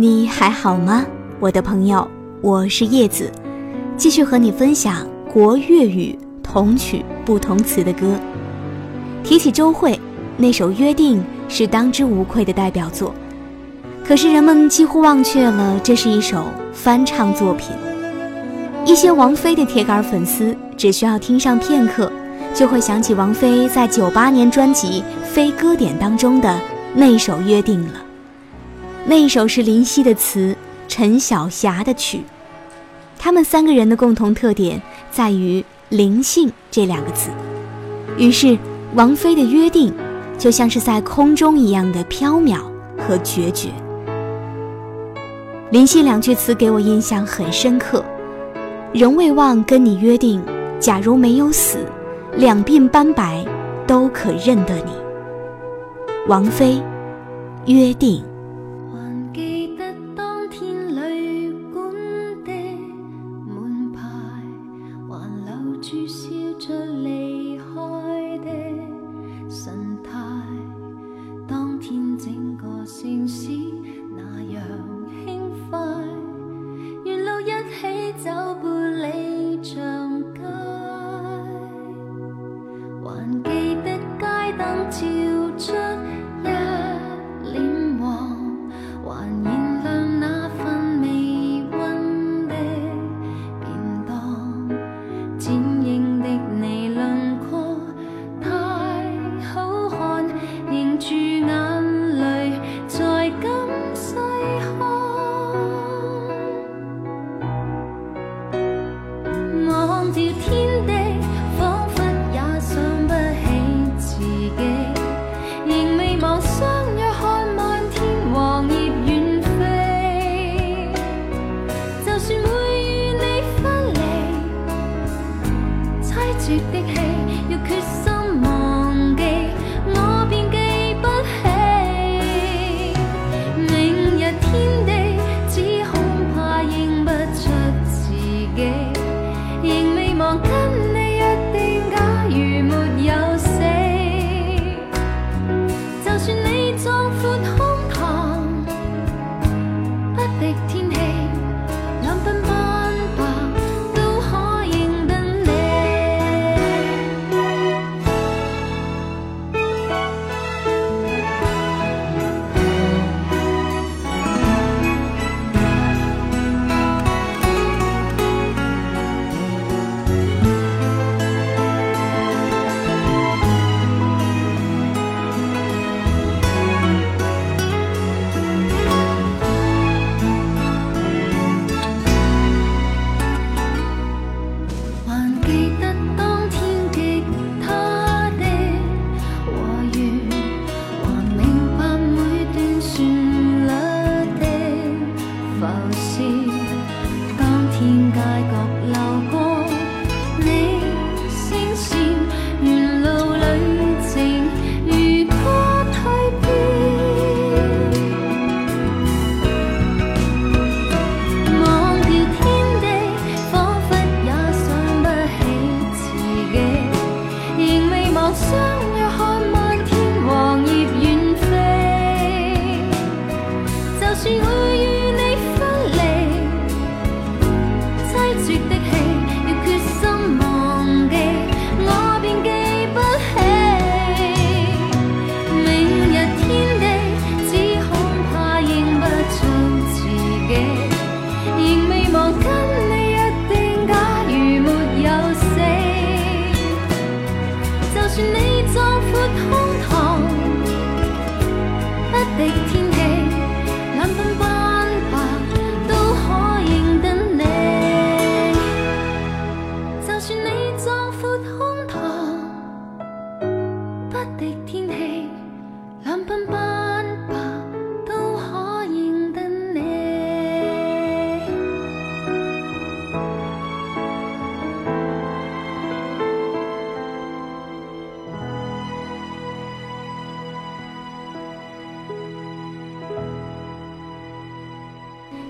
你还好吗，我的朋友？我是叶子，继续和你分享国粤语同曲不同词的歌。提起周蕙，那首《约定》是当之无愧的代表作，可是人们几乎忘却了这是一首翻唱作品。一些王菲的铁杆粉丝，只需要听上片刻，就会想起王菲在九八年专辑《非歌点》当中的那首《约定》了。那一首是林夕的词，陈小霞的曲，他们三个人的共同特点在于灵性这两个字。于是，王菲的约定就像是在空中一样的飘渺和决绝。林夕两句词给我印象很深刻：仍未忘跟你约定，假如没有死，两鬓斑白都可认得你。王菲，约定。起 Perspektive.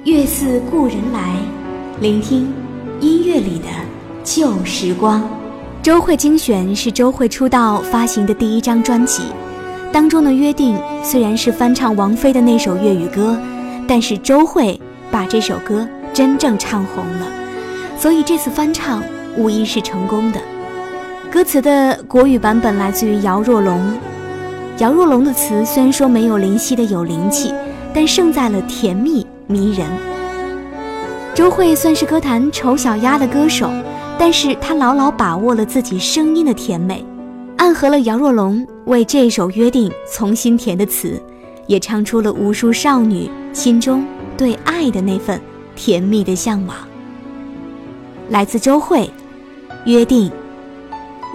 月似故人来，聆听音乐里的旧时光。周蕙精选是周蕙出道发行的第一张专辑，当中的《约定》虽然是翻唱王菲的那首粤语歌，但是周蕙把这首歌真正唱红了，所以这次翻唱无疑是成功的。歌词的国语版本来自于姚若龙，姚若龙的词虽然说没有林夕的有灵气，但胜在了甜蜜迷人。周蕙算是歌坛丑小鸭的歌手，但是她牢牢把握了自己声音的甜美，暗合了姚若龙为这首约定重新填的词，也唱出了无数少女心中对爱的那份甜蜜的向往。来自周蕙，约定。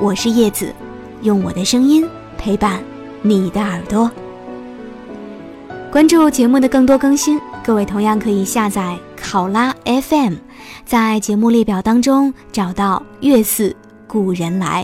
我是叶子，用我的声音陪伴你的耳朵。关注节目的更多更新，各位同样可以下载考拉 FM，在节目列表当中找到《月似故人来》。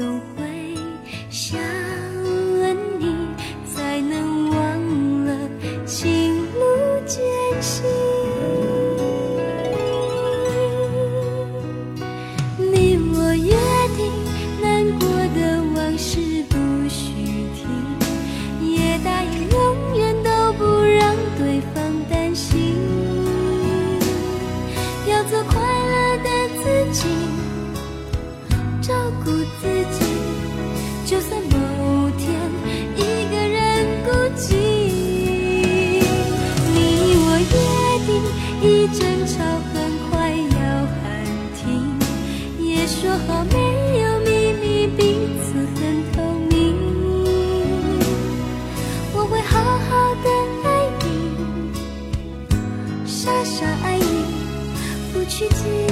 总会想吻你才能忘了情路艰辛你我约定难过的往事不许提也答应永远都不让对方担心。要做快乐的自己。去